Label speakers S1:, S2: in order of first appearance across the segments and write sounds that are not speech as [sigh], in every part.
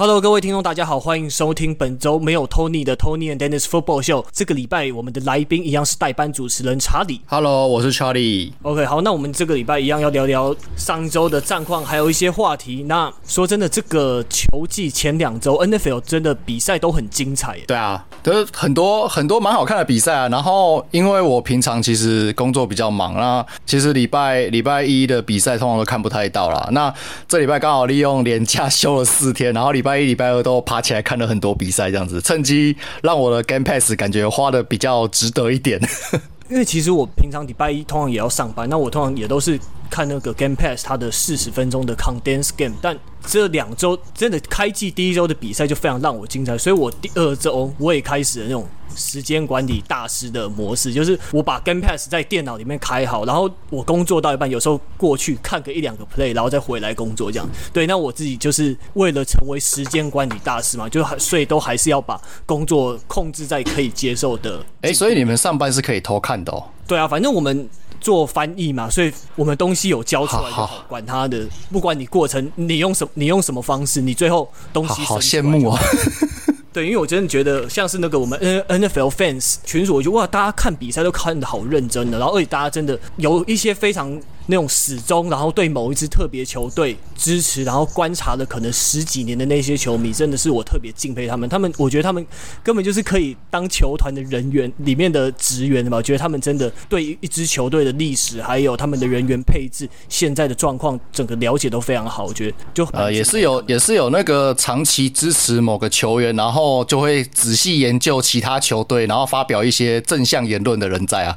S1: Hello，各位听众，大家好，欢迎收听本周没有 Tony 的 Tony and Dennis Football Show。这个礼拜我们的来宾一样是代班主持人查理。
S2: Hello，我是查理。
S1: OK，好，那我们这个礼拜一样要聊聊上周的战况，还有一些话题。那说真的，这个球季前两周 NFL 真的比赛都很精彩。
S2: 对啊，都很多很多蛮好看的比赛啊。然后因为我平常其实工作比较忙，那其实礼拜礼拜一的比赛通常都看不太到啦。那这礼拜刚好利用连假休了四天，然后礼拜。拜一、礼拜二都爬起来看了很多比赛，这样子趁机让我的 Game Pass 感觉花的比较值得一点。[laughs]
S1: 因为其实我平常礼拜一通常也要上班，那我通常也都是看那个 Game Pass 它的四十分钟的 Condensed Game，但这两周真的开季第一周的比赛就非常让我精彩，所以我第二周我也开始了那种。时间管理大师的模式，就是我把 Game Pass 在电脑里面开好，然后我工作到一半，有时候过去看个一两个 play，然后再回来工作这样。对，那我自己就是为了成为时间管理大师嘛，就还所以都还是要把工作控制在可以接受的。
S2: 哎、欸，所以你们上班是可以偷看的哦。
S1: 对啊，反正我们做翻译嘛，所以我们东西有交出来就好，好，管他的，不管你过程你用什么你用什么方式，你最后东西
S2: 好羡慕哦。[laughs]
S1: 对，因为我真的觉得像是那个我们 N NFL fans 群组，我觉得哇，大家看比赛都看得好认真的，然后而且大家真的有一些非常那种始终，然后对某一支特别球队支持，然后观察了可能十几年的那些球迷，真的是我特别敬佩他们。他们我觉得他们根本就是可以当球团的人员里面的职员的嘛。我觉得他们真的对一支球队的历史，还有他们的人员配置、现在的状况，整个了解都非常好。我觉得就
S2: 呃也是有也是有那个长期支持某个球员，然后。后就会仔细研究其他球队，然后发表一些正向言论的人在啊，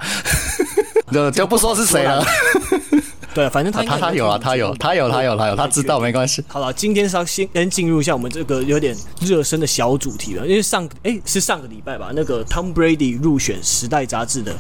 S2: [laughs] 就就不说是谁了。[laughs]
S1: 对，反正他
S2: 他他有啊，他有他有他有他有，他知道没关系。
S1: 好了，今天是要先先进入一下我们这个有点热身的小主题了，因为上哎是上个礼拜吧，那个 Tom Brady 入选《时代》杂志的。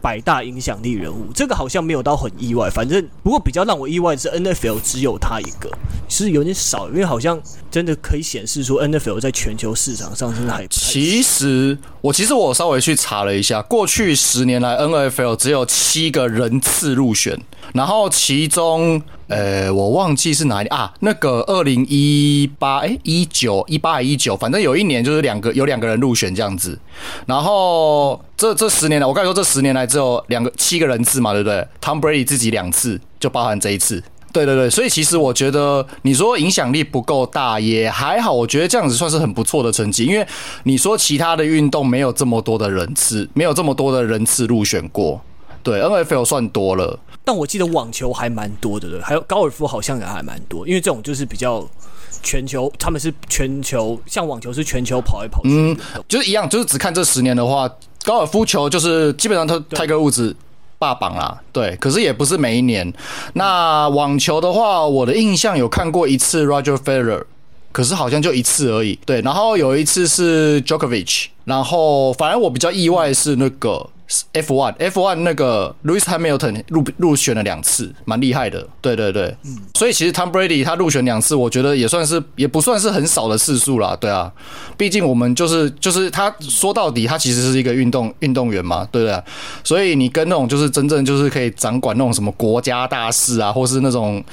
S1: 百大影响力人物，这个好像没有到很意外。反正不过比较让我意外的是，NFL 只有他一个，是有点少，因为好像真的可以显示出，NFL 在全球市场上真的还。
S2: 其实我其实我稍微去查了一下，过去十年来，NFL 只有七个人次入选，然后其中。呃，我忘记是哪里啊？那个二零一八哎，一九一八还一九，反正有一年就是两个有两个人入选这样子。然后这这十年来，我刚才说这十年来只有两个七个人次嘛，对不对？Tom Brady 自己两次，就包含这一次。对对对，所以其实我觉得你说影响力不够大也还好，我觉得这样子算是很不错的成绩。因为你说其他的运动没有这么多的人次，没有这么多的人次入选过。对，NFL 算多了，
S1: 但我记得网球还蛮多的，对，还有高尔夫好像也还蛮多，因为这种就是比较全球，他们是全球，像网球是全球跑一跑去，
S2: 嗯，就是一样，就是只看这十年的话，高尔夫球就是基本上他泰格伍兹霸榜啦，对，可是也不是每一年。那网球的话，我的印象有看过一次 Roger Federer，可是好像就一次而已，对，然后有一次是 Djokovic，然后反而我比较意外是那个。F1 F1 那个 Lewis Hamilton 入入选了两次，蛮厉害的。对对对，嗯，所以其实 Tom Brady 他入选两次，我觉得也算是也不算是很少的次数啦。对啊，毕竟我们就是就是他说到底，他其实是一个运动运动员嘛，对不对？所以你跟那种就是真正就是可以掌管那种什么国家大事啊，或是那种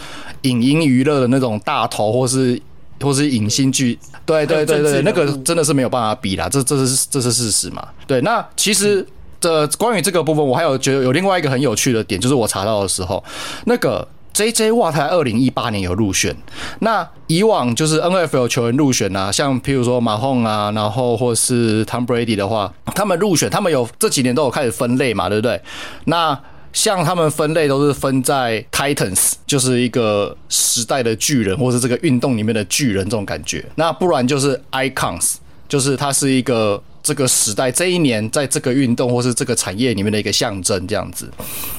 S2: 影音娱乐的那种大头，或是或是影星剧，对对对对，那个真的是没有办法比啦，这这是这是事实嘛。对，那其实。嗯的关于这个部分，我还有觉得有另外一个很有趣的点，就是我查到的时候，那个 J.J. Watt 他二零一八年有入选。那以往就是 N.F.L 球员入选啊，像譬如说马洪啊，然后或是 Tom Brady 的话，他们入选，他们有这几年都有开始分类嘛，对不对？那像他们分类都是分在 Titans，就是一个时代的巨人，或是这个运动里面的巨人这种感觉。那不然就是 Icons，就是它是一个。这个时代，这一年，在这个运动或是这个产业里面的一个象征，这样子。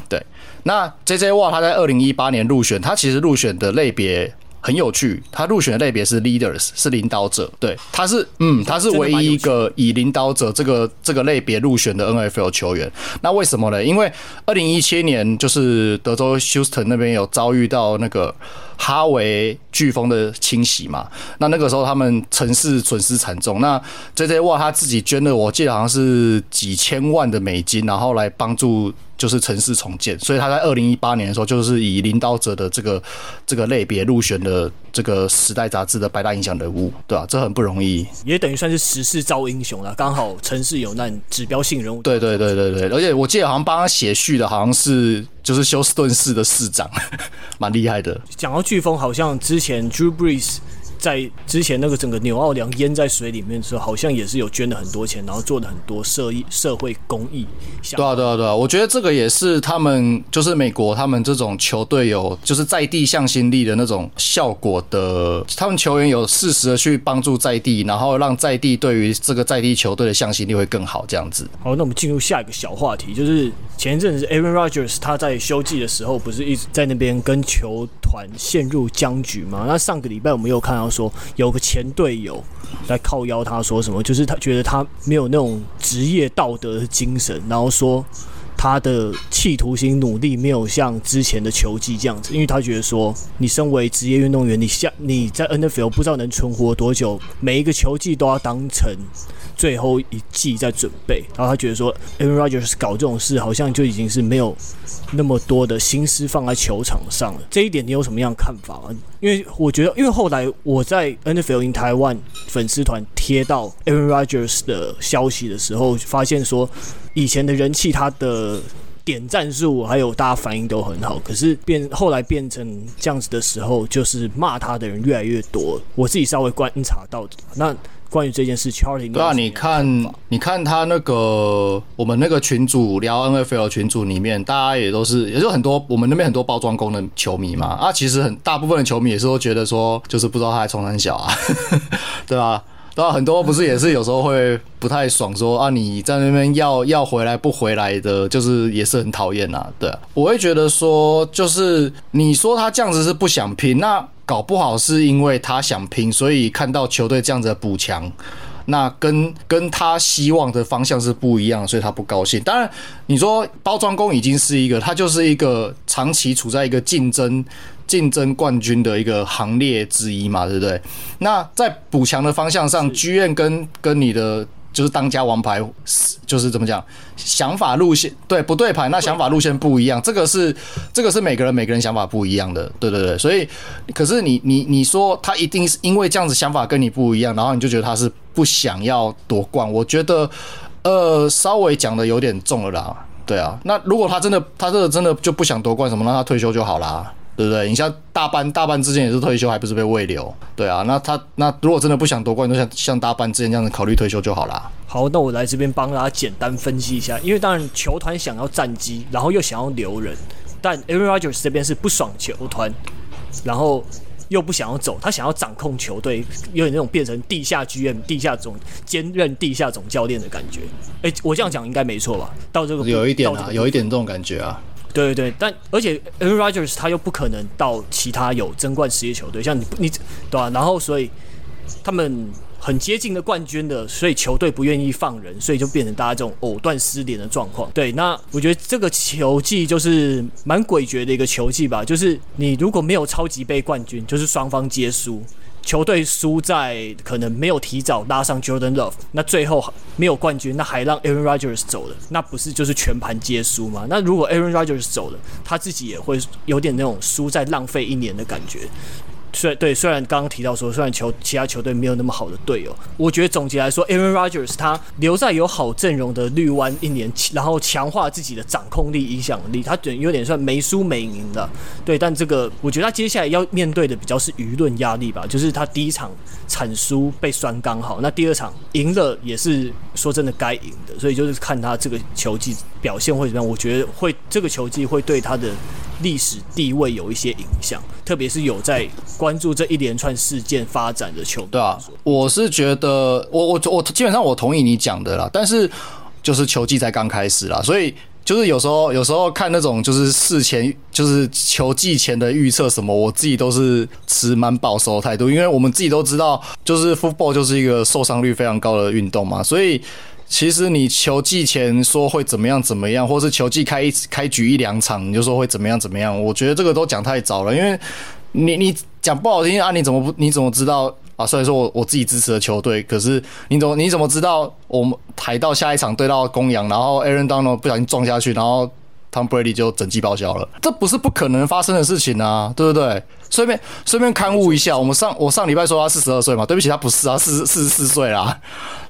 S2: 对，那 JJ Watt 他在二零一八年入选，他其实入选的类别很有趣，他入选的类别是 Leaders，是领导者。对，他是，嗯，他是唯一一个以领导者这个这个类别入选的 NFL 球员。那为什么呢？因为二零一七年就是德州休斯顿那边有遭遇到那个。哈维飓风的侵袭嘛，那那个时候他们城市损失惨重。那 JJ 哇他自己捐了，我记得好像是几千万的美金，然后来帮助就是城市重建，所以他在二零一八年的时候，就是以领导者的这个这个类别入选了这个时代杂志的百大影响人物，对吧、啊？这很不容易，
S1: 也等于算是时势造英雄了。刚好城市有难，指标性人物。
S2: 对对对对对，而且我记得好像帮他写序的，好像是就是休斯顿市的市长，[laughs] 蛮厉害的。
S1: 讲到飓风，好像之前 Drew Brees。在之前那个整个纽奥良淹在水里面的时候，好像也是有捐了很多钱，然后做了很多社益社会公益。
S2: 对啊，对啊，对啊！我觉得这个也是他们就是美国他们这种球队有就是在地向心力的那种效果的，他们球员有适时的去帮助在地，然后让在地对于这个在地球队的向心力会更好，这样子。
S1: 好，那我们进入下一个小话题，就是前一阵子 Aaron Rodgers 他在休季的时候，不是一直在那边跟球团陷入僵局吗？那上个礼拜我们又看到。说有个前队友来靠邀，他说什么？就是他觉得他没有那种职业道德的精神，然后说他的企图心努力没有像之前的球技这样子，因为他觉得说，你身为职业运动员，你像你在 NFL 不知道能存活多久，每一个球技都要当成最后一季在准备，然后他觉得说，Aaron Rodgers 搞这种事好像就已经是没有那么多的心思放在球场上了。这一点你有什么样的看法吗？因为我觉得，因为后来我在 NFL in 台湾粉丝团贴到 Aaron Rodgers 的消息的时候，发现说以前的人气他的点赞数还有大家反应都很好，可是变后来变成这样子的时候，就是骂他的人越来越多。我自己稍微观察到的那。关于这件事，Charlie，
S2: 对啊，你看，你看他那个我们那个群组聊 NFL 群组里面，大家也都是，也就很多我们那边很多包装工的球迷嘛。啊，其实很大部分的球迷也是都觉得说，就是不知道他还冲三小啊，[laughs] 对吧？对啊，很多不是也是有时候会不太爽，说啊你在那边要要回来不回来的，就是也是很讨厌啊。对啊，我会觉得说，就是你说他这样子是不想拼，那。搞不好是因为他想拼，所以看到球队这样子的补强，那跟跟他希望的方向是不一样，所以他不高兴。当然，你说包装工已经是一个，他就是一个长期处在一个竞争竞争冠军的一个行列之一嘛，对不对？那在补强的方向上，剧院跟跟你的。就是当家王牌，就是怎么讲，想法路线对不对牌？那想法路线不一样，这个是这个是每个人每个人想法不一样的，对对对。所以，可是你你你说他一定是因为这样子想法跟你不一样，然后你就觉得他是不想要夺冠？我觉得，呃，稍微讲的有点重了啦。对啊，那如果他真的他这个真的就不想夺冠，什么让他退休就好啦。对不对？你像大班，大班之前也是退休，还不是被慰留？对啊，那他那如果真的不想夺冠，就像像大班之前这样子考虑退休就好啦。
S1: 好，那我来这边帮大家简单分析一下，因为当然球团想要战绩，然后又想要留人，但 Aaron Rodgers 这边是不爽球团，然后又不想要走，他想要掌控球队，有点那种变成地下 GM、地下总兼任地下总教练的感觉。哎，我这样讲应该没错吧？到这个
S2: 有一点啊，有一点这种感觉啊。
S1: 对对对，但而且 Aaron Rodgers 他又不可能到其他有争冠实力球队，像你你对吧、啊？然后所以他们很接近的冠军的，所以球队不愿意放人，所以就变成大家这种藕断丝连的状况。对，那我觉得这个球技就是蛮诡谲的一个球技吧，就是你如果没有超级杯冠军，就是双方皆输。球队输在可能没有提早拉上 Jordan Love，那最后没有冠军，那还让 Aaron Rodgers 走了，那不是就是全盘皆输吗？那如果 Aaron Rodgers 走了，他自己也会有点那种输在浪费一年的感觉。虽对，虽然刚刚提到说，虽然球其他球队没有那么好的队友，我觉得总结来说，Aaron Rodgers 他留在有好阵容的绿湾一年，然后强化自己的掌控力、影响力，他有点算没输没赢的。对，但这个我觉得他接下来要面对的比较是舆论压力吧，就是他第一场惨输被酸刚好，那第二场赢了也是说真的该赢的，所以就是看他这个球技表现会怎么样。我觉得会这个球技会对他的。历史地位有一些影响，特别是有在关注这一连串事件发展的球队。
S2: 对啊，我是觉得，我我我基本上我同意你讲的啦，但是就是球季才刚开始啦，所以就是有时候有时候看那种就是事前就是球季前的预测什么，我自己都是持蛮保守的态度，因为我们自己都知道，就是 football 就是一个受伤率非常高的运动嘛，所以。其实你球季前说会怎么样怎么样，或是球季开一开局一两场你就说会怎么样怎么样，我觉得这个都讲太早了，因为你你讲不好听啊，你怎么不你怎么知道啊？虽然说我我自己支持的球队，可是你怎么你怎么知道我们台到下一场对到公羊，然后 Aaron Donald 不小心撞下去，然后。Tom Brady 就整季报销了，这不是不可能发生的事情啊，对不对？顺便顺便刊误一下，我们上我上礼拜说他四十二岁嘛，对不起，他不是啊，四四十四岁啦，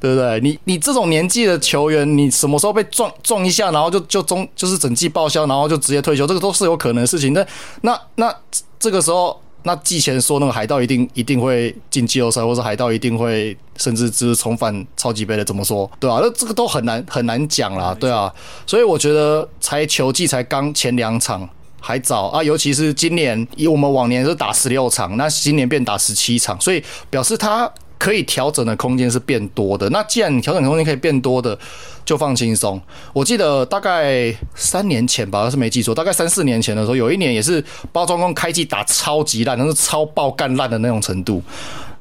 S2: 对不对？你你这种年纪的球员，你什么时候被撞撞一下，然后就就中就是整季报销，然后就直接退休，这个都是有可能的事情。那那那这个时候。那季前说那个海盗一定一定会进季后赛，或者海盗一定会甚至就是重返超级杯的，怎么说？对啊，那这个都很难很难讲啦，对啊。所以我觉得才球季才刚前两场还早啊，尤其是今年以我们往年是打十六场，那今年变打十七场，所以表示他。可以调整的空间是变多的。那既然调整空间可以变多的，就放轻松。我记得大概三年前吧，是没记错，大概三四年前的时候，有一年也是包装工开季打超级烂，那是超爆干烂的那种程度。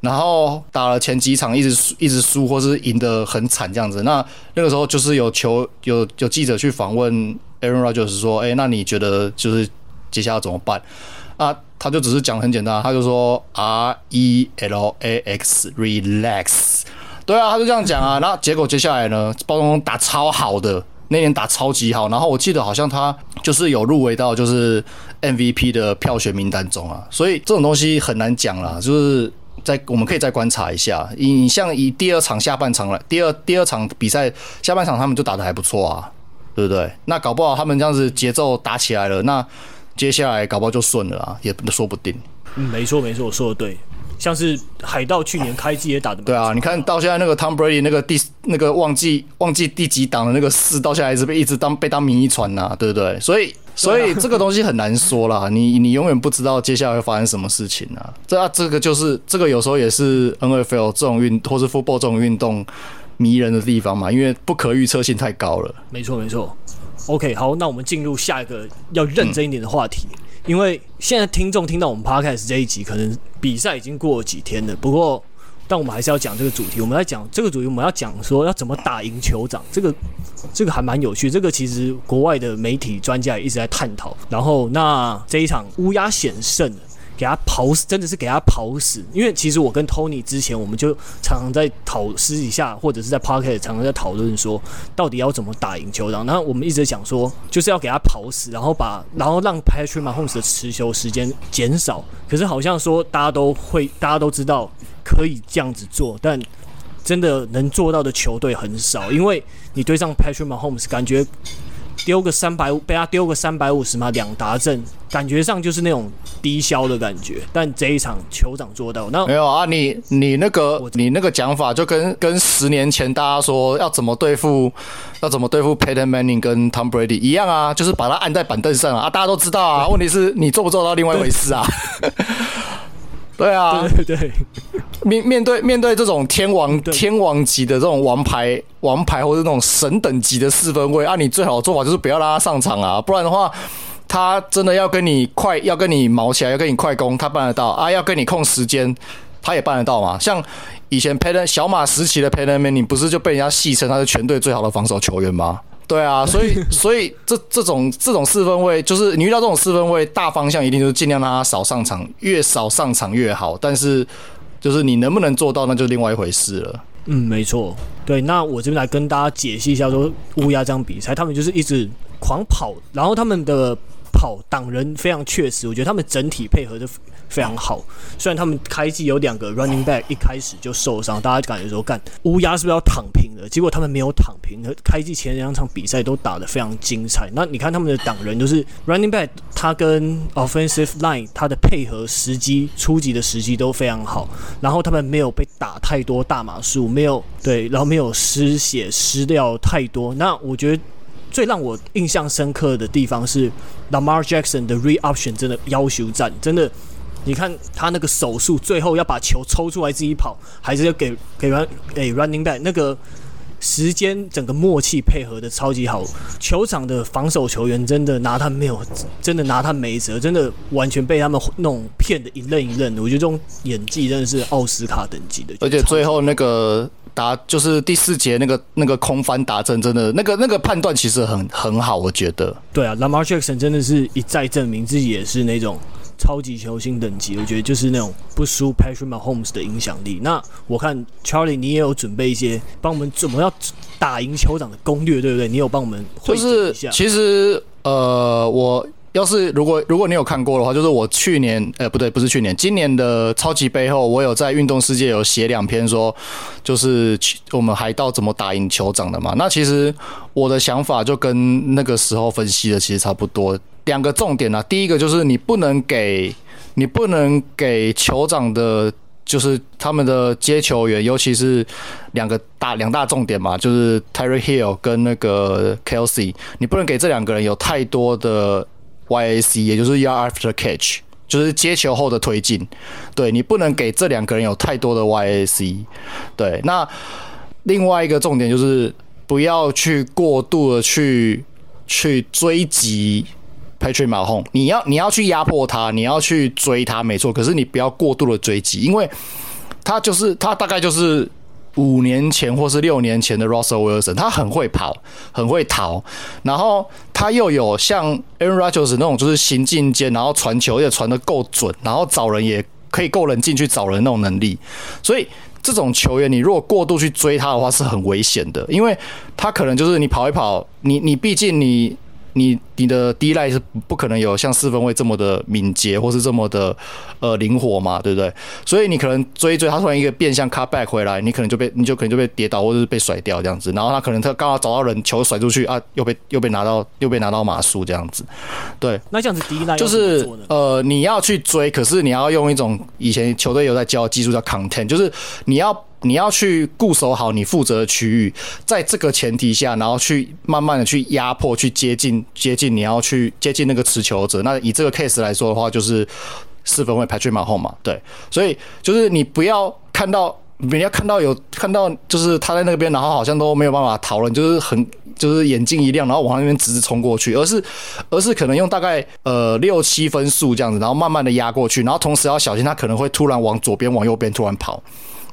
S2: 然后打了前几场一直一直输，或是赢得很惨这样子。那那个时候就是有球有有记者去访问 Aaron Rodgers 说：“哎，那你觉得就是接下来怎么办？”啊。他就只是讲很简单，他就说 R E L A X relax，对啊，他就这样讲啊。[laughs] 那结果接下来呢，包装打超好的，那年打超级好，然后我记得好像他就是有入围到就是 MVP 的票选名单中啊。所以这种东西很难讲啦，就是在我们可以再观察一下。你像以第二场下半场了，第二第二场比赛下半场他们就打的还不错啊，对不对？那搞不好他们这样子节奏打起来了，那。接下来搞不好就顺了啊，也说不定。
S1: 嗯，没错没错，我说的对。像是海盗去年开机也打得
S2: 对啊，你看到现在那个 Tom Brady 那个第那个忘记忘记第几档的那个四，到现在还是被一直当被当名医传呐，对不对？所以所以这个东西很难说啦，你你永远不知道接下来会发生什么事情啊。这啊这个就是这个有时候也是 NFL 这种运或是 football 这种运动迷人的地方嘛，因为不可预测性太高了。
S1: 没错没错。OK，好，那我们进入下一个要认真一点的话题，因为现在听众听到我们 Podcast 这一集，可能比赛已经过了几天了。不过，但我们还是要讲这个主题。我们来讲这个主题，我们要讲说要怎么打赢酋长。这个这个还蛮有趣。这个其实国外的媒体专家也一直在探讨。然后，那这一场乌鸦险胜。给他跑死，真的是给他跑死。因为其实我跟 Tony 之前，我们就常常在讨私底下，或者是在 Podcast 常常在讨论说，到底要怎么打赢酋长。然后我们一直想说，就是要给他跑死，然后把，然后让 Patrick Mahomes 的持球时间减少。可是好像说大家都会，大家都知道可以这样子做，但真的能做到的球队很少。因为你对上 Patrick Mahomes，感觉。丢个三百五，被他丢个三百五十码两达阵，感觉上就是那种低消的感觉。但这一场酋长做到，那
S2: 没有啊？你你那个你那个讲法，就跟跟十年前大家说要怎么对付要怎么对付 Peyton Manning 跟 Tom Brady 一样啊，就是把他按在板凳上啊，大家都知道啊。问题是你做不做到另外一回事啊？[laughs] 对啊，
S1: 对对对，
S2: 面面对面对这种天王天王级的这种王牌王牌或者那种神等级的四分卫啊，你最好的做法就是不要让他上场啊，不然的话，他真的要跟你快，要跟你毛起来，要跟你快攻，他办得到啊，要跟你控时间，他也办得到嘛。像以前 Peyton 小马时期的 Peyton Manning 不是就被人家戏称他是全队最好的防守球员吗？对啊，所以 [laughs] 所以这这种这种四分位，就是你遇到这种四分位，大方向一定就是尽量让他少上场，越少上场越好。但是就是你能不能做到，那就另外一回事了。
S1: 嗯，没错。对，那我这边来跟大家解析一下，说乌鸦这样比赛，他们就是一直狂跑，然后他们的跑挡人非常确实，我觉得他们整体配合的。非常好，虽然他们开季有两个 running back 一开始就受伤，大家就感觉说干乌鸦是不是要躺平了？结果他们没有躺平，开季前两场比赛都打得非常精彩。那你看他们的挡人，就是 running back，他跟 offensive line 他的配合时机、初级的时机都非常好，然后他们没有被打太多大码数，没有对，然后没有失血失掉太多。那我觉得最让我印象深刻的地方是 Lamar Jackson 的 Reoption 真的要求战，真的。你看他那个手速，最后要把球抽出来自己跑，还是要给给 run 给 running back 那个时间，整个默契配合的超级好。球场的防守球员真的拿他没有，真的拿他没辙，真的完全被他们弄骗的一愣一愣的。我觉得这种演技真的是奥斯卡等级的。
S2: 而且最后那个打就是第四节那个那个空翻打阵，真的那个那个判断其实很很好，我觉得。
S1: 对啊，Lamar Jackson 真的是一再证明自己也是那种。超级球星等级，我觉得就是那种不输 Patrick Mahomes 的影响力。那我看 Charlie，你也有准备一些帮我们怎么要打赢酋长的攻略，对不对？你有帮我们。
S2: 就是其实呃，我。要是如果如果你有看过的话，就是我去年，呃，不对，不是去年，今年的超级杯后，我有在运动世界有写两篇说，就是我们海盗怎么打赢酋长的嘛。那其实我的想法就跟那个时候分析的其实差不多。两个重点啊，第一个就是你不能给，你不能给酋长的，就是他们的接球员，尤其是两个大两大重点嘛，就是 Terry Hill 跟那个 Kelsey，你不能给这两个人有太多的。YAC 也就是 Yard After Catch，就是接球后的推进。对，你不能给这两个人有太多的 YAC。对，那另外一个重点就是不要去过度的去去追击 Patrick Mahomes。你要你要去压迫他，你要去追他，没错。可是你不要过度的追击，因为他就是他大概就是。五年前或是六年前的 Russell Wilson，他很会跑，很会逃，然后他又有像 Aaron Rodgers 那种就是行进间，然后传球也传得够准，然后找人也可以够冷静去找人那种能力，所以这种球员你如果过度去追他的话是很危险的，因为他可能就是你跑一跑，你你毕竟你。你你的 D-line 是不可能有像四分卫这么的敏捷，或是这么的呃灵活嘛，对不对？所以你可能追一追，他突然一个变向 cut back 回来，你可能就被你就可能就被跌倒，或者是被甩掉这样子。然后他可能他刚好找到人，球甩出去啊，又被又被拿到又被拿到码数这样子。对，
S1: 那这样子 D-line
S2: 就是呃你要去追，可是你要用一种以前球队有在教技术叫 content，就是你要。你要去固守好你负责的区域，在这个前提下，然后去慢慢的去压迫，去接近接近你要去接近那个持球者。那以这个 case 来说的话，就是四分卫排在马后嘛，对，所以就是你不要看到，人家看到有看到，就是他在那边，然后好像都没有办法逃了，就是很就是眼睛一亮，然后往那边直直冲过去，而是而是可能用大概呃六七分速这样子，然后慢慢的压过去，然后同时要小心他可能会突然往左边往右边突然跑。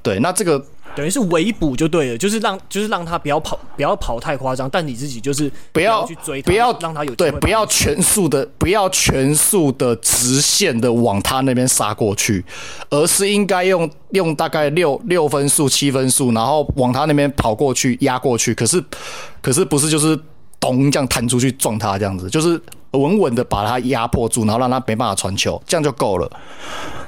S2: 对，那这个
S1: 等于是围捕就对了，就是让就是让他不要跑，不要跑太夸张，但你自己就是
S2: 不要，
S1: 不要去追他，
S2: 不要
S1: 让他有
S2: 对，不要全速的，不要全速的直线的往他那边杀过去，而是应该用用大概六六分速、七分速，然后往他那边跑过去压过去。可是可是不是就是咚这样弹出去撞他这样子，就是稳稳的把他压迫住，然后让他没办法传球，这样就够了。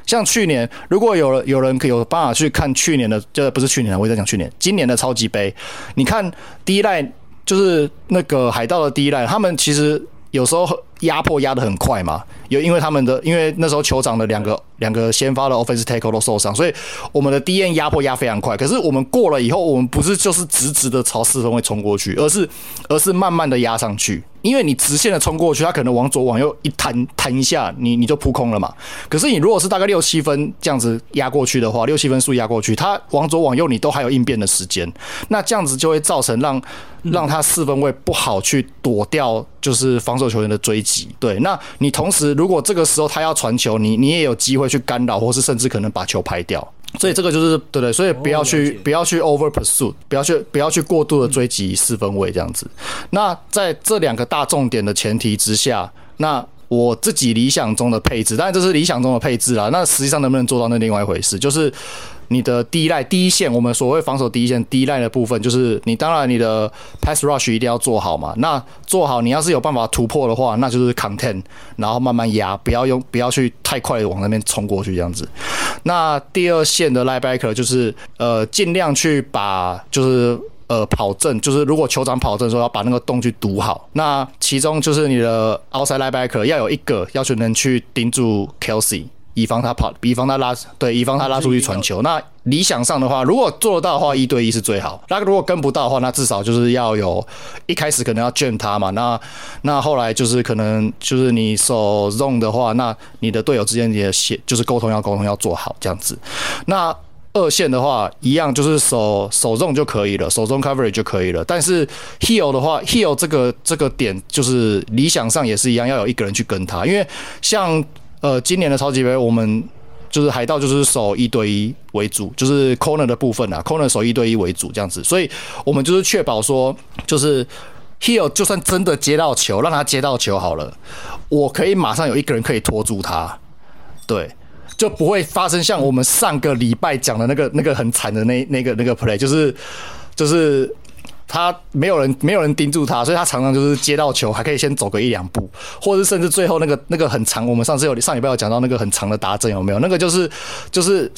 S2: 像去年，如果有有人可有办法去看去年的，这不是去年，我在讲去年，今年的超级杯，你看第一代就是那个海盗的第一代，他们其实有时候压迫压得很快嘛，有因为他们的因为那时候酋长的两个两个先发的 offensive tackle 都受伤，所以我们的 DN 压迫压非常快。可是我们过了以后，我们不是就是直直的朝四分卫冲过去，而是而是慢慢的压上去。因为你直线的冲过去，他可能往左往右一弹弹一下，你你就扑空了嘛。可是你如果是大概六七分这样子压过去的话，六七分数压过去，他往左往右你都还有应变的时间。那这样子就会造成让让他四分位不好去躲掉，就是防守球员的追击。对，那你同时如果这个时候他要传球，你你也有机会去干扰，或是甚至可能把球拍掉。所以这个就是对对，所以不要去不要去 over pursuit，不要去不要去过度的追击四分位这样子。那在这两个大重点的前提之下，那我自己理想中的配置，当然这是理想中的配置啦。那实际上能不能做到，那另外一回事，就是。你的第一赖第一线，我们所谓防守第一线第一赖的部分，就是你当然你的 pass rush 一定要做好嘛。那做好，你要是有办法突破的话，那就是 contain，然后慢慢压，不要用不要去太快的往那边冲过去这样子。那第二线的 linebacker 就是呃尽量去把就是呃跑正，就是如果酋长跑正的时候要把那个洞去堵好。那其中就是你的 outside linebacker 要有一个要求能去盯住 Kelsey。以防他跑，以防他拉，对，以防他拉出去传球。那理想上的话，如果做得到的话，一对一是最好。那如果跟不到的话，那至少就是要有一开始可能要 jam 他嘛。那那后来就是可能就是你手 zone 的话，那你的队友之间也写就是沟通要沟通要做好这样子。那二线的话，一样就是守守 zone 就可以了，守中 coverage 就可以了。但是 heel 的话，heel 这个这个点就是理想上也是一样，要有一个人去跟他，因为像。呃，今年的超级杯，我们就是海盗，就是守一对一为主，就是 corner 的部分啊，corner 守一对一为主这样子，所以我们就是确保说，就是 heel 就算真的接到球，让他接到球好了，我可以马上有一个人可以拖住他，对，就不会发生像我们上个礼拜讲的那个那个很惨的那那个那个 play，就是就是。他没有人没有人盯住他，所以他常常就是接到球还可以先走个一两步，或者甚至最后那个那个很长，我们上次有上礼拜有讲到那个很长的打阵有没有？那个就是就是。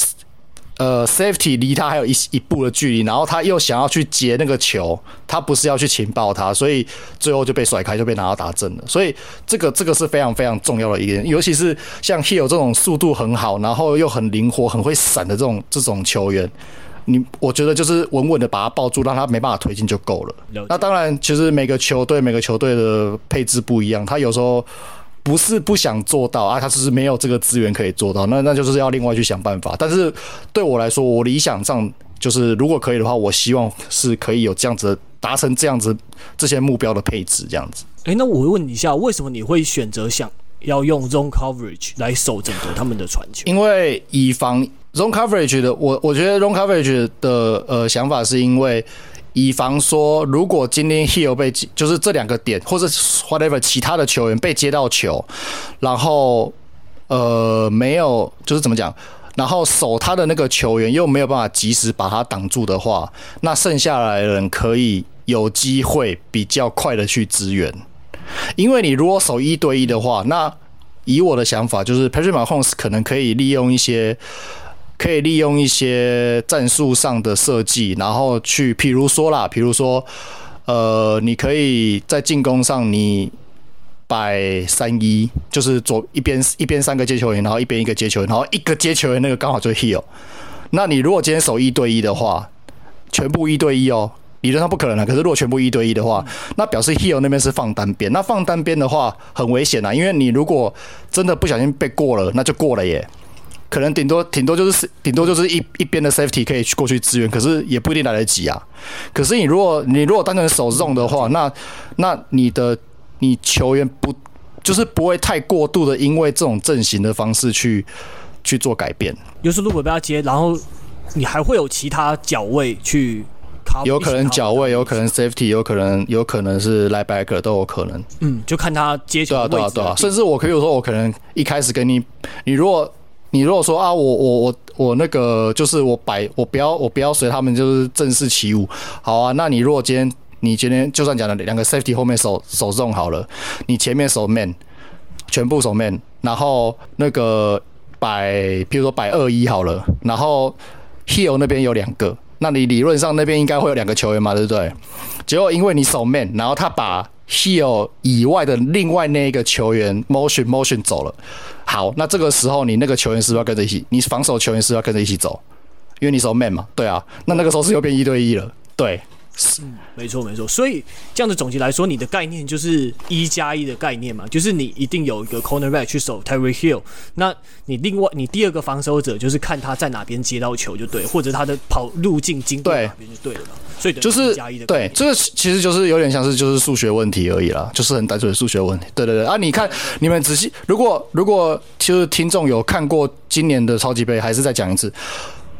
S2: 呃，safety 离他还有一一步的距离，然后他又想要去截那个球，他不是要去情报他，所以最后就被甩开，就被拿到打正了。所以这个这个是非常非常重要的一点，尤其是像 Hill 这种速度很好，然后又很灵活、很会闪的这种这种球员，你我觉得就是稳稳的把他抱住，让他没办法推进就够了。了。那当然，其实每个球队每个球队的配置不一样，他有时候。不是不想做到啊，他只是没有这个资源可以做到，那那就是要另外去想办法。但是对我来说，我理想上就是如果可以的话，我希望是可以有这样子达成这样子这些目标的配置，这样子。
S1: 诶、欸，那我问你一下，为什么你会选择想要用 zone coverage 来守整个他们的传球？
S2: 因为以防 zone coverage 的，我我觉得 zone coverage 的呃想法是因为。以防说，如果今天 Hill 被就是这两个点，或者 whatever 其他的球员被接到球，然后呃没有就是怎么讲，然后守他的那个球员又没有办法及时把他挡住的话，那剩下来的人可以有机会比较快的去支援。因为你如果守一对一的话，那以我的想法就是 Patrick Mahomes 可能可以利用一些。可以利用一些战术上的设计，然后去，譬如说啦，譬如说，呃，你可以在进攻上你摆三一，就是左一边一边三个接球员，然后一边一个接球员，然后一个接球员那个刚好就是 heal。那你如果今天守一对一的话，全部一对一哦，理论上不可能的。可是如果全部一对一的话，那表示 heal 那边是放单边，那放单边的话很危险啊，因为你如果真的不小心被过了，那就过了耶。可能顶多顶多就是顶多就是一一边的 safety 可以去过去支援，可是也不一定来得及啊。可是你如果你如果单纯守 zone 的话，那那你的你球员不就是不会太过度的因为这种阵型的方式去去做改变。
S1: 有时候如果被他接，然后你还会有其他脚位去，
S2: 有可能脚位，有可能 safety，有可能有可能是 linebacker 都有可能。
S1: 嗯，就看他接球。
S2: 对啊，对啊，对啊。甚至我可以说，我可能一开始跟你，你如果。你如果说啊，我我我我那个就是我摆我不要我不要随他们就是正式起舞，好啊。那你如果今天你今天就算讲了两个 safety 后面手手重好了，你前面手 man，全部手 man，然后那个摆，譬如说摆二一好了，然后 heel 那边有两个，那你理论上那边应该会有两个球员嘛，对不对？结果因为你守 man，然后他把 heel 以外的另外那一个球员 motion motion 走了。好，那这个时候你那个球员是不是要跟着一起？你防守球员是不是要跟着一起走？因为你守 man 嘛，对啊。那那个时候是又变一对一了，对，是，
S1: 嗯，没错没错。所以这样的总结来说，你的概念就是一加一的概念嘛，就是你一定有一个 cornerback 去守 Tyreek Hill，那你另外你第二个防守者就是看他在哪边接到球就对，或者他的跑路径经过哪边就对了嘛。所以
S2: 就是对，这个其实就是有点像是就是数学问题而已啦，就是很单纯的数学问题。对对对啊，你看你们仔细，如果如果就是听众有看过今年的超级杯，还是再讲一次，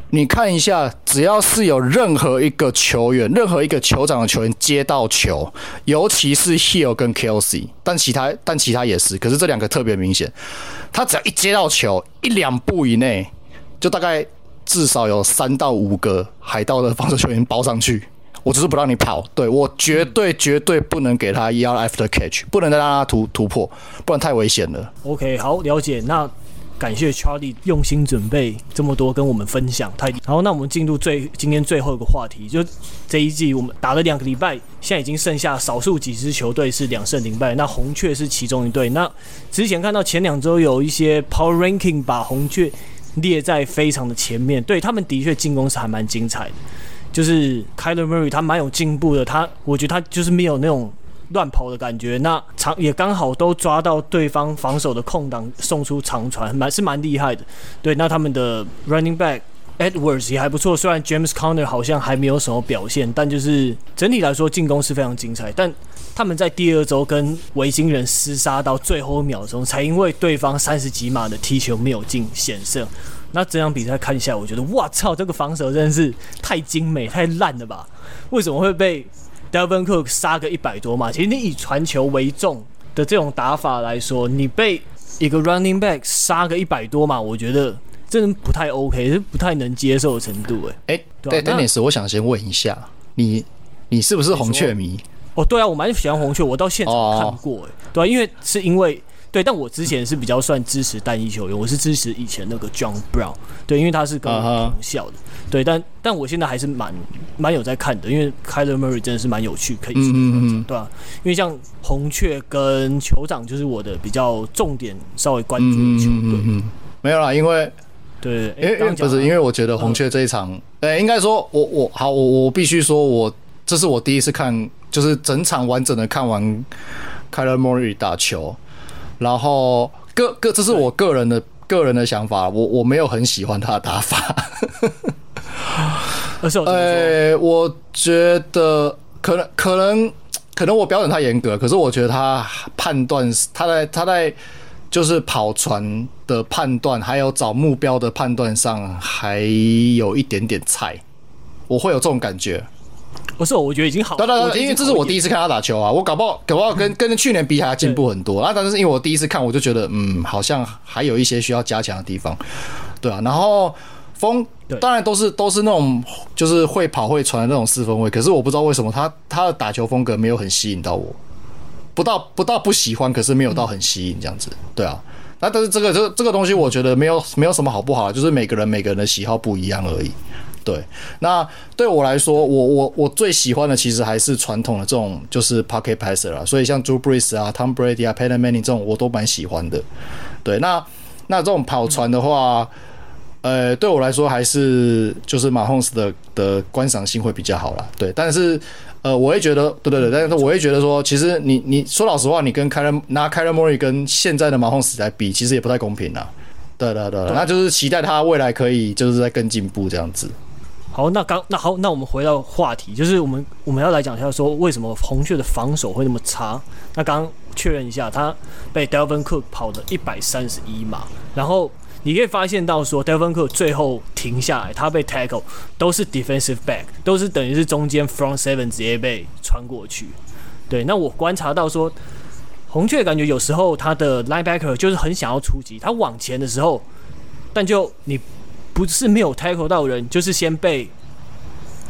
S2: 你看一下，只要是有任何一个球员，任何一个酋长的球员接到球，尤其是 Hill 跟 Kelce，但其他但其他也是，可是这两个特别明显，他只要一接到球，一两步以内，就大概。至少有三到五个海盗的防守球员包上去，我只是不让你跑，对，我绝对绝对不能给他 yard after catch，不能再让他突突破，不然太危险了。
S1: OK，好，了解。那感谢 Charlie 用心准备这么多跟我们分享，太好。那我们进入最今天最后一个话题，就这一季我们打了两个礼拜，现在已经剩下少数几支球队是两胜零败，那红雀是其中一队。那之前看到前两周有一些 Power Ranking 把红雀。列在非常的前面，对，他们的确进攻是还蛮精彩的，就是 Kyler Murray 他蛮有进步的，他我觉得他就是没有那种乱跑的感觉，那长也刚好都抓到对方防守的空档送出长传，蛮是蛮厉害的。对，那他们的 Running Back Edwards 也还不错，虽然 James Conner 好像还没有什么表现，但就是整体来说进攻是非常精彩，但。他们在第二周跟维京人厮杀到最后一秒钟，才因为对方三十几码的踢球没有进险胜。那这场比赛看下来，我觉得哇操，这个防守真的是太精美、太烂了吧？为什么会被 Dalvin Cook 杀个一百多码？其实你以传球为重的这种打法来说，你被一个 Running Back 杀个一百多码，我觉得真的不太 OK，是不太能接受的程度。哎哎，
S2: 对，Dennis，我想先问一下你。你是不是红雀迷？
S1: 哦，对啊，我蛮喜欢红雀，我到现场看过，哎，对啊，因为是因为。对，但我之前是比较算支持单一球员，我是支持以前那个 John Brown，对，因为他是跟我同校的，uh huh. 对，但但我现在还是蛮蛮有在看的，因为 Kyler Murray 真的是蛮有趣，可以说，嗯嗯对吧、啊？因为像红雀跟酋长就是我的比较重点稍微关注的球队，嗯，
S2: 没有啦，因为
S1: 对，
S2: 因为不是因为我觉得红雀这一场，呃、嗯，应该说我我好，我我必须说我这是我第一次看，就是整场完整的看完 Kyler Murray 打球。然后个个这是我个人的个人的想法，我我没有很喜欢他的打法。[laughs] 呃，我觉得可能可能可能我标准太严格，可是我觉得他判断他在他在就是跑船的判断，还有找目标的判断上还有一点点菜，我会有这种感觉。
S1: 不是，我觉得已经好了。
S2: 因为这是我第一次看他打球啊，我搞不好搞不好跟跟去年比还要进步很多啊。但是因为我第一次看，我就觉得嗯，好像还有一些需要加强的地方，对啊。然后锋当然都是都是那种就是会跑会传的那种四分卫，可是我不知道为什么他他的打球风格没有很吸引到我，不到不到不喜欢，可是没有到很吸引这样子，对啊。那但是这个这这个东西，我觉得没有没有什么好不好，就是每个人每个人的喜好不一样而已。对，那对我来说，我我我最喜欢的其实还是传统的这种，就是 pocket passer 啦。所以像 Drew Brees 啊、Tom Brady 啊、Peyton Manning 这种，我都蛮喜欢的。对，那那这种跑传的话，呃，对我来说还是就是 Mahomes 的的观赏性会比较好啦。对，但是呃，我会觉得，对对对，但是我会觉得说，其实你你说老实话，你跟 Kyler 拿 Kyler Murray 跟现在的 Mahomes 来比，其实也不太公平啦。对对对，那就是期待他未来可以就是在更进步这样子。
S1: 好，那刚那好，那我们回到话题，就是我们我们要来讲一下，说为什么红雀的防守会那么差？那刚刚确认一下，他被 Delvin Cook 跑了一百三十一码，然后你可以发现到说 Dalvin Cook 最后停下来，他被 tackle 都是 defensive back，都是等于是中间 front seven 直接被穿过去。对，那我观察到说，红雀感觉有时候他的 linebacker 就是很想要出击，他往前的时候，但就你。不是没有 tackle 到人，就是先被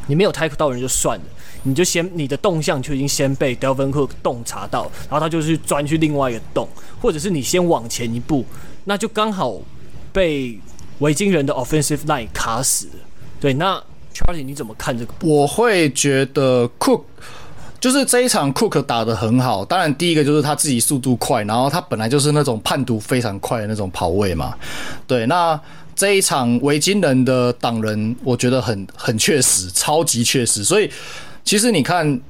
S1: 你没有 tackle 到人就算了，你就先你的动向就已经先被 Dalvin Cook 洞察到，然后他就去钻去另外一个洞，或者是你先往前一步，那就刚好被维京人的 offensive line 卡死。对，那 Charlie 你怎么看这个？
S2: 我会觉得 Cook 就是这一场 Cook 打得很好，当然第一个就是他自己速度快，然后他本来就是那种判读非常快的那种跑位嘛。对，那。这一场维京人的挡人，我觉得很很确实，超级确实。所以其实你看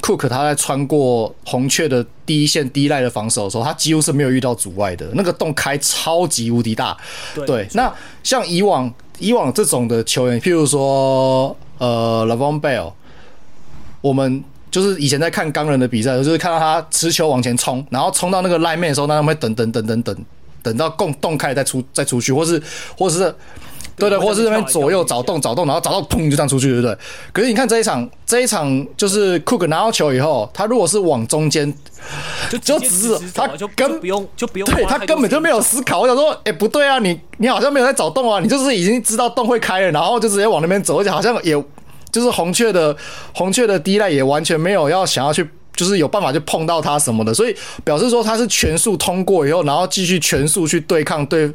S2: ，Cook 他在穿过红雀的第一线第一赖的防守的时候，他几乎是没有遇到阻碍的，那个洞开超级无敌大。对，对，那像以往以往这种的球员，譬如说呃 Le'Veon Bell，我们就是以前在看钢人的比赛，就是看到他持球往前冲，然后冲到那个 line man 的时候，那他们会等等等等等。等到洞洞开再出再出去，或是或是对对，或者是那边左右找洞找洞，然后找到砰就这样出去，对不对？可是你看这一场这一场，就是 Cook 拿到球以后，他如果是往中间，就就只是他根
S1: 不用就不用，
S2: 对他根本就没有思考。我想说，哎，不对啊，你你好像没有在找洞啊，你就是已经知道洞会开了，然后就直接往那边走，而且好像也就是红雀的红雀的第一赖也完全没有要想要去。就是有办法去碰到他什么的，所以表示说他是全速通过以后，然后继续全速去对抗对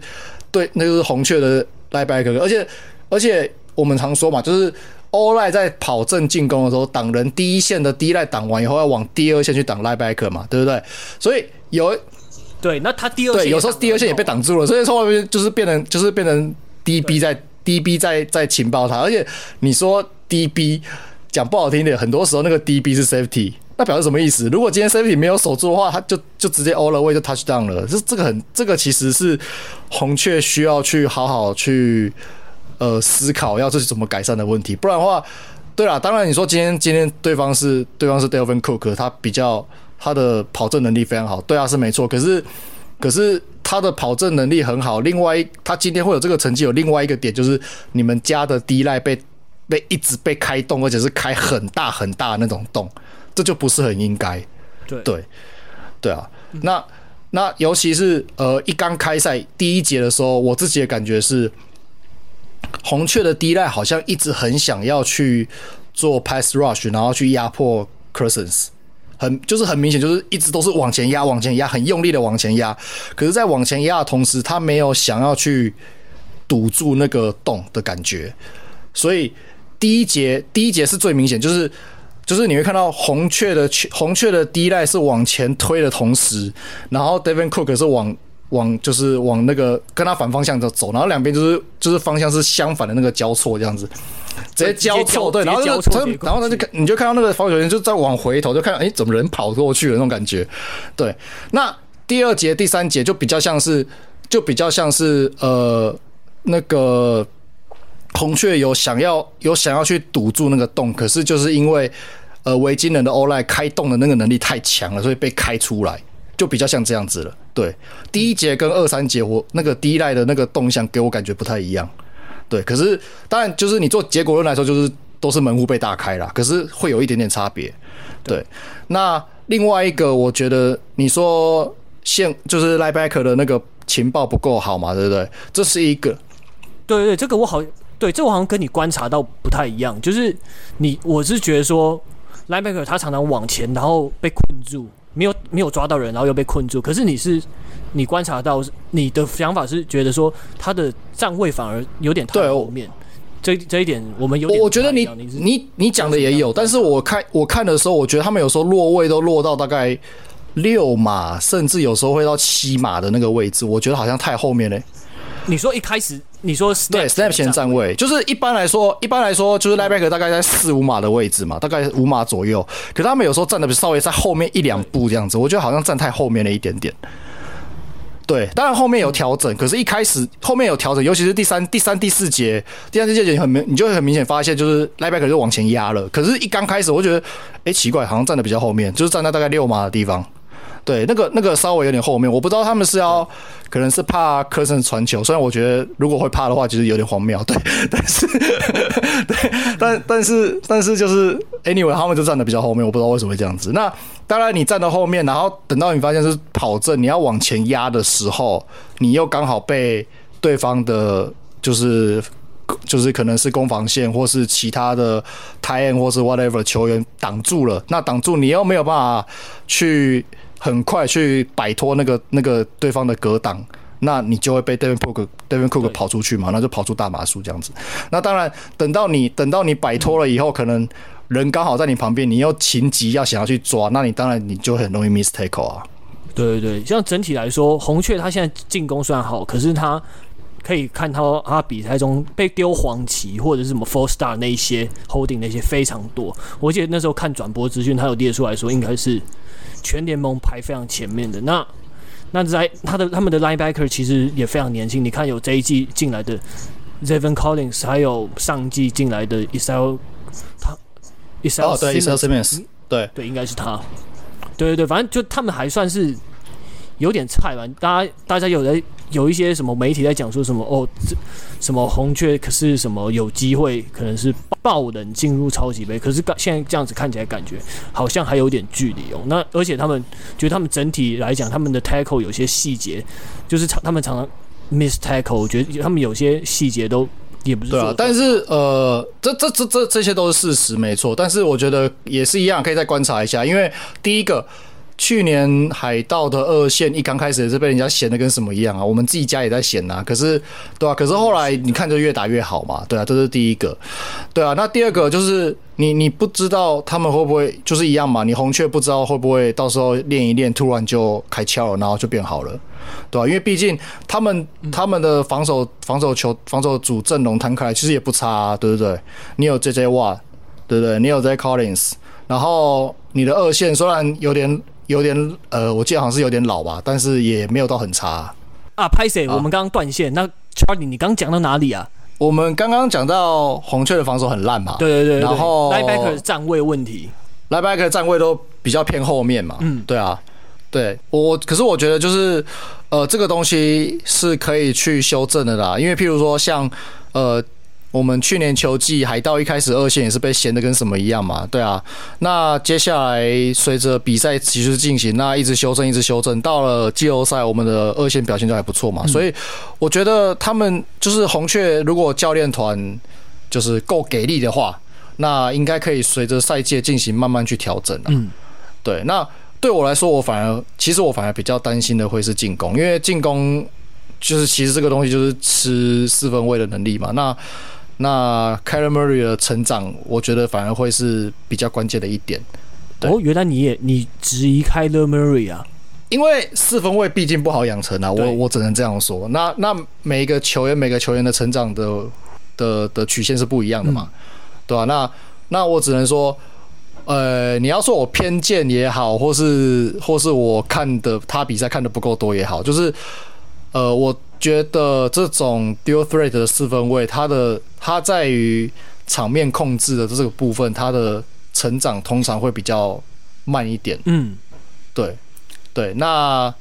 S2: 对，那就是红雀的 linebacker，而且而且我们常说嘛，就是 O-line 在跑正进攻的时候，挡人第一线的第一 line 挡完以后，要往第二线去挡 linebacker 嘛，对不对？所以有
S1: 对，那他第二线
S2: 对有时候第二线也被挡住了，所以从外面就是变成就是变成 DB 在 DB 在在情报他，而且你说 DB 讲不好听点，很多时候那个 DB 是 safety。那表示什么意思？如果今天 safety 没有守住的话，他就就直接 all the way 就 touchdown 了。这这个很，这个其实是红雀需要去好好去呃思考，要这是怎么改善的问题。不然的话，对啦，当然你说今天今天对方是对方是 Dalvin Cook，他比较他的跑阵能力非常好，对啊是没错。可是可是他的跑阵能力很好，另外他今天会有这个成绩，有另外一个点就是你们家的 d 赖被被一直被开洞，而且是开很大很大那种洞。这就不是很应该，
S1: 对。
S2: 对。对啊，那那尤其是呃一刚开赛第一节的时候，我自己的感觉是，红雀的 D-line 好像一直很想要去做 pass rush，然后去压迫 Cousins，很就是很明显，就是一直都是往前压、往前压，很用力的往前压。可是，在往前压的同时，他没有想要去堵住那个洞的感觉。所以第一节第一节是最明显，就是就是你会看到红雀的红雀的第一代是往前推的同时，然后 Devin Cook 是往。往就是往那个跟他反方向的走，然后两边就是就是方向是相反的那个交错这样子，直接交错对，然后就他然后他就看你就看到那个防守员就在往回头就看到哎、欸、怎么人跑过去了那种感觉，对。那第二节第三节就比较像是就比较像是呃那个孔雀有想要有想要去堵住那个洞，可是就是因为呃维京人的欧莱开洞的那个能力太强了，所以被开出来。就比较像这样子了，对，第一节跟二三节我那个第一代的那个动向给我感觉不太一样，对，可是当然就是你做结果论来说，就是都是门户被大开了，可是会有一点点差别，对。那另外一个，我觉得你说现就是 linebacker 的那个情报不够好嘛，对不对？这是一
S1: 个，对对，这个我好，对，这我好像跟你观察到不太一样，就是你我是觉得说 linebacker 他常常往前，然后被困住。没有没有抓到人，然后又被困住。可是你是你观察到，你的想法是觉得说他的站位反而有点太后面。这这一点我们有点。我觉得你
S2: 你你你讲的也有，但是我看我看的时候，我觉得他们有时候落位都落到大概六码，甚至有时候会到七码的那个位置，我觉得好像太后面嘞。
S1: 你说一开始。你说 snap
S2: 对 snap 前站位，就是一般来说，一般来说就是 linebacker 大概在四五码的位置嘛，大概五码左右。可是他们有时候站的稍微在后面一两步这样子，我觉得好像站太后面了一点点。对，当然后面有调整，可是一开始后面有调整，尤其是第三、第三、第四节，第三、第四节你很明，你就会很明显发现，就是 linebacker 就往前压了。可是，一刚开始我觉得，哎，奇怪，好像站的比较后面，就是站在大概六码的地方。对，那个那个稍微有点后面，我不知道他们是要，可能是怕科森传球。虽然我觉得如果会怕的话，其实有点荒谬。对，[laughs] 但是，对，但但是但是就是，anyway，他们就站的比较后面，我不知道为什么会这样子。那当然，你站到后面，然后等到你发现是跑阵，你要往前压的时候，你又刚好被对方的，就是就是可能是攻防线或是其他的 tight end 或是 whatever 球员挡住了。那挡住你又没有办法去。很快去摆脱那个那个对方的格挡，那你就会被 Devin Cook Devin Cook 跑出去嘛，那就跑出大马术这样子。那当然，等到你等到你摆脱了以后，可能人刚好在你旁边，你又情急要想要去抓，那你当然你就很容易 miss tackle 啊。
S1: 对对对，像整体来说，红雀他现在进攻算好，可是他可以看到他比赛中被丢黄旗或者是什么 four star 那一些 holding 那些非常多。我记得那时候看转播资讯，他有列出来说应该是。全联盟排非常前面的。那那在他的他们的 linebacker 其实也非常年轻，你看有这一季进来的 Zeven Collins，还有上季进来的 Isaiah 他 Isaiah
S2: 哦对 Isaiah Simmons 对。
S1: 对应该是他，对对对，反正就他们还算是有点菜吧，大家大家有的。有一些什么媒体在讲说什么哦，这什么红雀可是什么有机会可能是爆冷进入超级杯，可是现在这样子看起来感觉好像还有点距离哦。那而且他们觉得他们整体来讲，他们的 tackle 有些细节就是常他们常常 miss tackle，我觉得他们有些细节都也不是对啊。
S2: 但是呃，这这这这这些都是事实没错，但是我觉得也是一样，可以再观察一下，因为第一个。去年海盗的二线一刚开始也是被人家嫌的跟什么一样啊，我们自己家也在嫌呐。可是，对啊，可是后来你看就越打越好嘛，对啊，这是第一个，对啊。那第二个就是你你不知道他们会不会就是一样嘛？你红雀不知道会不会到时候练一练，突然就开窍了，然后就变好了，对啊，因为毕竟他们他们的防守防守球防守组阵容摊开来其实也不差啊，对不对？你有 J J 瓦对不对？你有 Z Collins，然后你的二线虽然有点。有点呃，我记得好像是有点老吧，但是也没有到很差啊。
S1: 啊，拍谢，我们刚刚断线。那 Charlie，你刚讲到哪里啊？
S2: 我们刚刚讲到红雀的防守很烂嘛。
S1: 对对对，对。
S2: 然后
S1: Linebacker 站位问题
S2: ，Linebacker 站位都比较偏后面嘛。嗯，对啊，对我，可是我觉得就是呃，这个东西是可以去修正的啦。因为譬如说像呃。我们去年球季海盗一开始二线也是被闲的跟什么一样嘛，对啊。那接下来随着比赛持续进行，那一直修正，一直修正，到了季后赛，我们的二线表现就还不错嘛。所以我觉得他们就是红雀，如果教练团就是够给力的话，那应该可以随着赛季进行慢慢去调整啊。
S1: 嗯，
S2: 对。那对我来说，我反而其实我反而比较担心的会是进攻，因为进攻就是其实这个东西就是吃四分位的能力嘛。那那 Kyler Murray 的成长，我觉得反而会是比较关键的一点。
S1: 哦，原来你也你质疑 Kyler Murray 啊？
S2: 因为四分卫毕竟不好养成啊，我我只能这样说。那那每一个球员，每个球员的成长的的的曲线是不一样的嘛，嗯、对吧、啊？那那我只能说，呃，你要说我偏见也好，或是或是我看的他比赛看的不够多也好，就是呃，我觉得这种 dual threat 的四分位，他的他在于场面控制的这个部分，他的成长通常会比较慢一点。嗯，对，对，那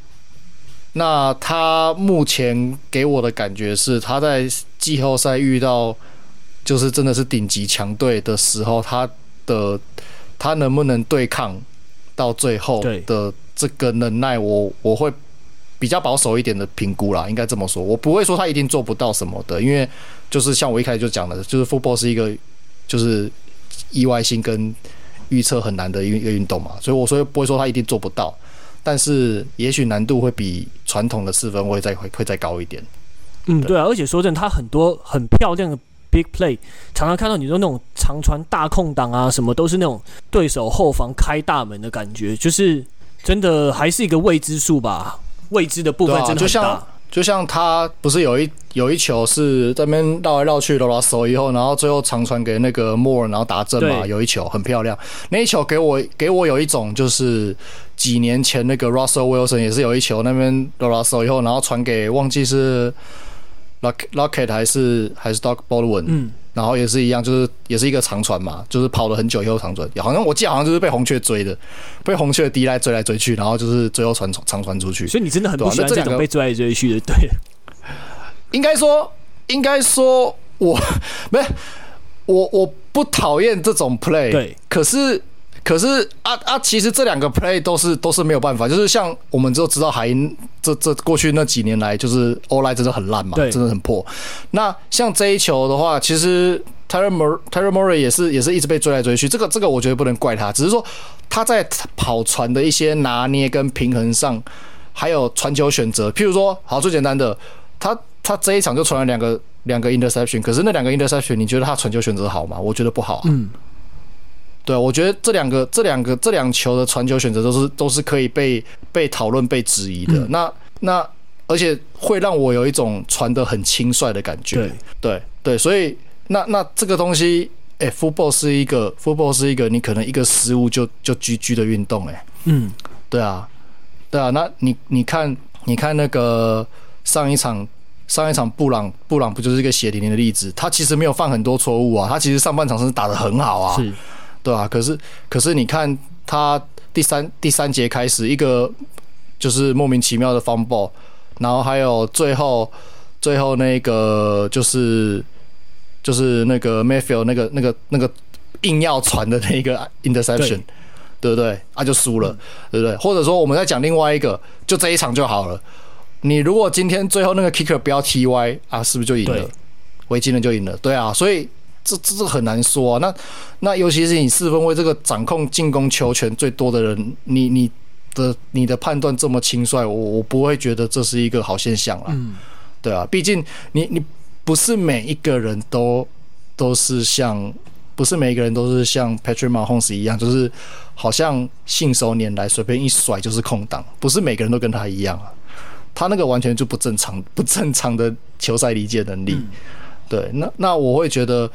S2: 那他目前给我的感觉是，他在季后赛遇到就是真的是顶级强队的时候，他的他能不能对抗到最后的这个能耐，我我会。比较保守一点的评估啦，应该这么说。我不会说他一定做不到什么的，因为就是像我一开始就讲的，就是 football 是一个就是意外性跟预测很难的一个运动嘛，所以我说不会说他一定做不到，但是也许难度会比传统的四分位再会会再高一点。
S1: 嗯，对啊，而且说真的，他很多很漂亮的 big play，常常看到你说那种长传大空档啊，什么都是那种对手后防开大门的感觉，就是真的还是一个未知数吧。未知的部分真的很大，啊，就像
S2: 就像他不是有一有一球是在那边绕来绕去，罗拉手以后，然后最后长传给那个 Moore，然后打正嘛，有一球很漂亮。那一球给我给我有一种就是几年前那个 Russell Wilson 也是有一球那边罗拉手以后，然后传给忘记是 Lockett 还是还是 Doug Baldwin。嗯。然后也是一样，就是也是一个长传嘛，就是跑了很久以后长传，好像我记得好像就是被红雀追的，被红雀的 D 来追来追去，然后就是最后传长传出去。
S1: 所以你真的很不喜欢这种被追来追去的，对？
S2: 应该说，应该说我 [laughs] 没我我不讨厌这种 play，对，可是。可是啊啊，其实这两个 play 都是都是没有办法，就是像我们就知道海鹰这这过去那几年来，就是 O-line 真的很烂嘛，对，真的很破。那像这一球的话，其实 Murray Kyler Murray 也是也是一直被追来追去，这个这个我觉得不能怪他，只是说他在跑船的一些拿捏跟平衡上，还有传球选择，譬如说，好最简单的，他他这一场就传了两个两个 interception，可是那两个 interception，你觉得他传球选择好吗？我觉得不好啊。嗯。对，我觉得这两个、这两个、这两球的传球选择都是都是可以被被讨论、被质疑的。嗯、那那而且会让我有一种传得很轻率的感觉。对对对，所以那那这个东西，哎，football 是一个 football 是一个你可能一个失误就就 GG 的运动，哎，嗯，对啊，对啊，那你你看你看那个上一场上一场布朗布朗不就是一个血淋淋的例子？他其实没有犯很多错误啊，他其实上半场是打得很好啊。是。对啊，可是可是你看他第三第三节开始一个就是莫名其妙的 fumble，然后还有最后最后那个就是就是那个 Mayfield 那个那个那个硬要传的那个 interception，对，不对？啊，就输了，对不对？或者说我们再讲另外一个，就这一场就好了。你如果今天最后那个 kicker 不要 TY 啊，是不是就赢了？维金人就赢了，对啊，所以。这这这很难说啊！那那尤其是你四分卫这个掌控进攻球权最多的人，你你的你的判断这么轻率，我我不会觉得这是一个好现象啦。嗯，对啊，毕竟你你不是每一个人都都是像不是每一个人都是像 Patrick Mahomes 一样，就是好像信手拈来，随便一甩就是空档，不是每个人都跟他一样啊。他那个完全就不正常，不正常的球赛理解能力。嗯对，那那我会觉得，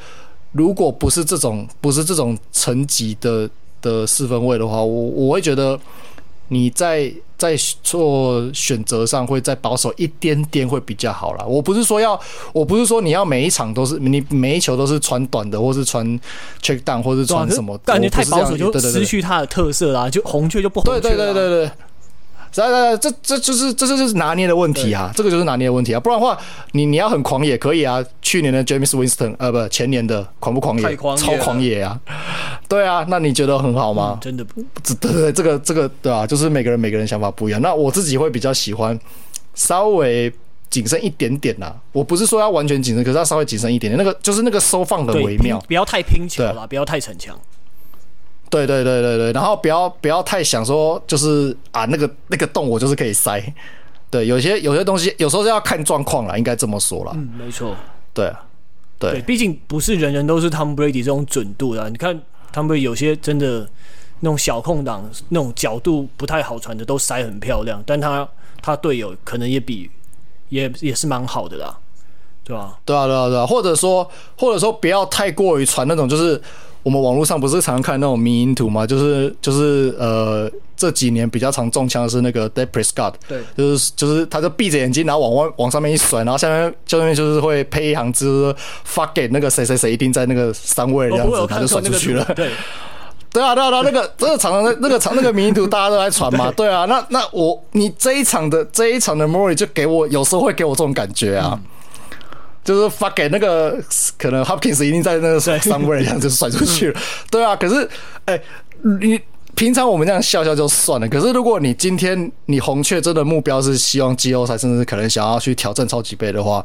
S2: 如果不是这种不是这种层级的的四分位的话，我我会觉得你在在做选择上会再保守一点点会比较好啦。我不是说要，我不是说你要每一场都是你每一球都是传短的，或是传 check down，或是传什么，
S1: 感觉太保守就失去它的特色啦。就红雀就不红雀啦。
S2: 对对对对对。来来来，这这就是这这就是拿捏的问题啊，这个就是拿捏的问题啊，不然的话，你你要很狂野可以啊，去年的 James Winston，呃，不，前年的狂不狂野？狂野超狂野啊！对啊，那你觉得很好吗？
S1: 嗯、真的不，
S2: 对对对，这个这个对啊，就是每个人每个人想法不一样。那我自己会比较喜欢稍微谨慎一点点啦。我不是说要完全谨慎，可是要稍微谨慎一点点。那个就是那个收放的微妙，
S1: 不要太拼球了，不要太逞强。
S2: 对对对对对，然后不要不要太想说就是啊那个那个洞我就是可以塞。对，有些有些东西有时候是要看状况啦，应该这么说啦。
S1: 嗯，没错。
S2: 对啊
S1: 对，毕竟不是人人都是 Tom Brady 这种准度的。你看 Tom Brady 有些真的那种小空档，那种角度不太好传的都塞很漂亮，但他他队友可能也比也也是蛮好的啦，对啊？
S2: 对啊对啊对啊，或者说或者说不要太过于传那种就是。我们网络上不是常常看那种迷因图吗？就是就是呃，这几年比较常中枪的是那个 Dak Prescott，
S1: 对，
S2: 就是就是他就闭着眼睛，然后往外往上面一甩，然后下面下面就是会配一行字发给那个谁谁谁一定在那个三位这样子，哦、他就甩出去了。对，[laughs] 对啊对啊对啊，那个这个常常那个常那个迷因图大家都在传嘛，[laughs] 对啊，那那我你这一场的这一场的 Murray 就给我有时候会给我这种感觉啊。嗯就是发给那个可能 Hopkins 一定在那个上位，这样就甩出去了。对啊，可是哎、欸，你平常我们这样笑笑就算了。可是如果你今天你红雀真的目标是希望季后赛，甚至可能想要去挑战超级杯的话，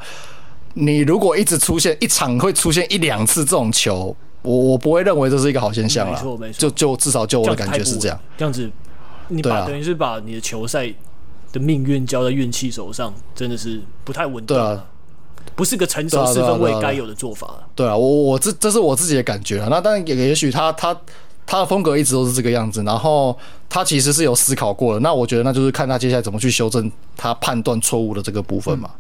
S2: 你如果一直出现一场会出现一两次这种球，我我不会认为这是一个好现象了。没错没错，就就至少就我的感觉是这样。
S1: 这样子，你把等于是把你的球赛的命运交在运气手上，真的是不太稳定。对啊。不是个成熟四分卫该有的做法。
S2: 对啊，我我这这是我自己的感觉啊。那但也也许他他他的风格一直都是这个样子，然后他其实是有思考过的。那我觉得那就是看他接下来怎么去修正他判断错误的这个部分嘛。嗯、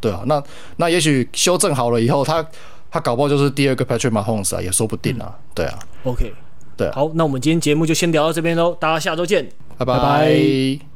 S2: 对啊，那那也许修正好了以后，他他搞不好就是第二个 Patrick Mahomes 啊，也说不定啊。对啊
S1: ，OK，
S2: 对啊，
S1: 好，那我们今天节目就先聊到这边喽，大家下周见，
S2: 拜拜。Bye